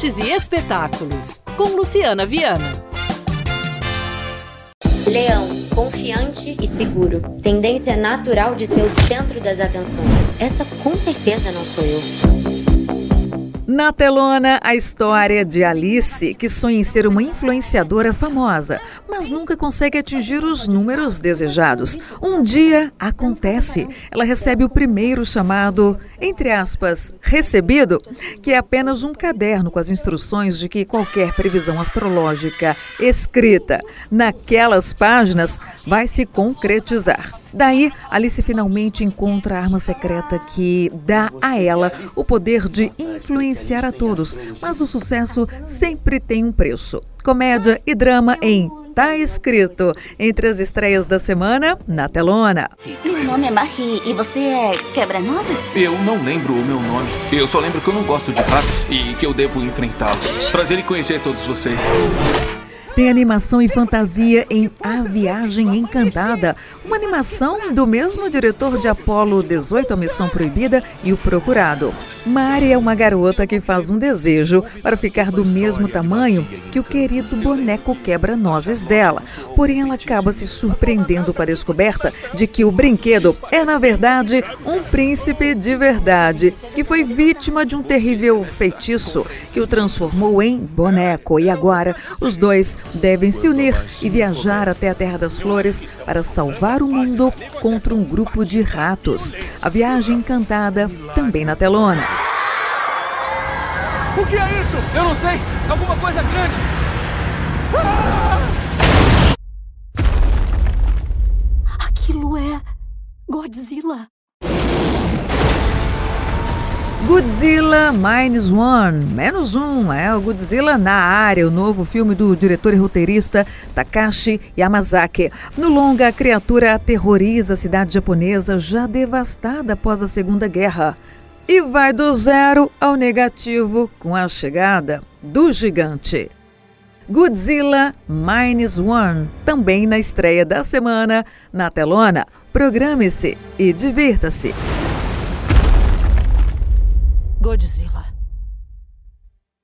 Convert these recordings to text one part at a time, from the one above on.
artes e espetáculos, com Luciana Viana. Leão, confiante e seguro. Tendência natural de ser o centro das atenções. Essa com certeza não sou eu. Na telona, a história de Alice, que sonha em ser uma influenciadora famosa, mas nunca consegue atingir os números desejados. Um dia acontece. Ela recebe o primeiro chamado, entre aspas, recebido, que é apenas um caderno com as instruções de que qualquer previsão astrológica escrita naquelas páginas vai se concretizar. Daí, Alice finalmente encontra a arma secreta que dá a ela o poder de influenciar a todos. Mas o sucesso sempre tem um preço. Comédia e drama em Tá Escrito, entre as estreias da semana, na telona. Meu nome é Marie e você é quebra-nozes? Eu não lembro o meu nome. Eu só lembro que eu não gosto de ratos e que eu devo enfrentá-los. Prazer em conhecer todos vocês. Tem animação e fantasia em A Viagem Encantada, uma animação do mesmo diretor de Apolo 18, A Missão Proibida e O Procurado. Mari é uma garota que faz um desejo para ficar do mesmo tamanho que o querido boneco quebra-nozes dela. Porém, ela acaba se surpreendendo com a descoberta de que o brinquedo é, na verdade, um príncipe de verdade, que foi vítima de um terrível feitiço que o transformou em boneco. E agora, os dois devem se unir e viajar até a Terra das Flores para salvar o mundo contra um grupo de ratos. A viagem encantada também na telona. O que é isso? Eu não sei. Alguma coisa grande. Aquilo é Godzilla. Godzilla Minus One, menos um, é o Godzilla na área, o novo filme do diretor e roteirista Takashi Yamazaki. No longa, a criatura aterroriza a cidade japonesa já devastada após a Segunda Guerra e vai do zero ao negativo com a chegada do gigante. Godzilla Minus One, também na estreia da semana na telona. Programe-se e divirta-se. Godzilla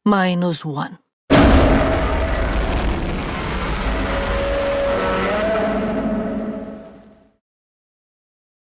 Minus One.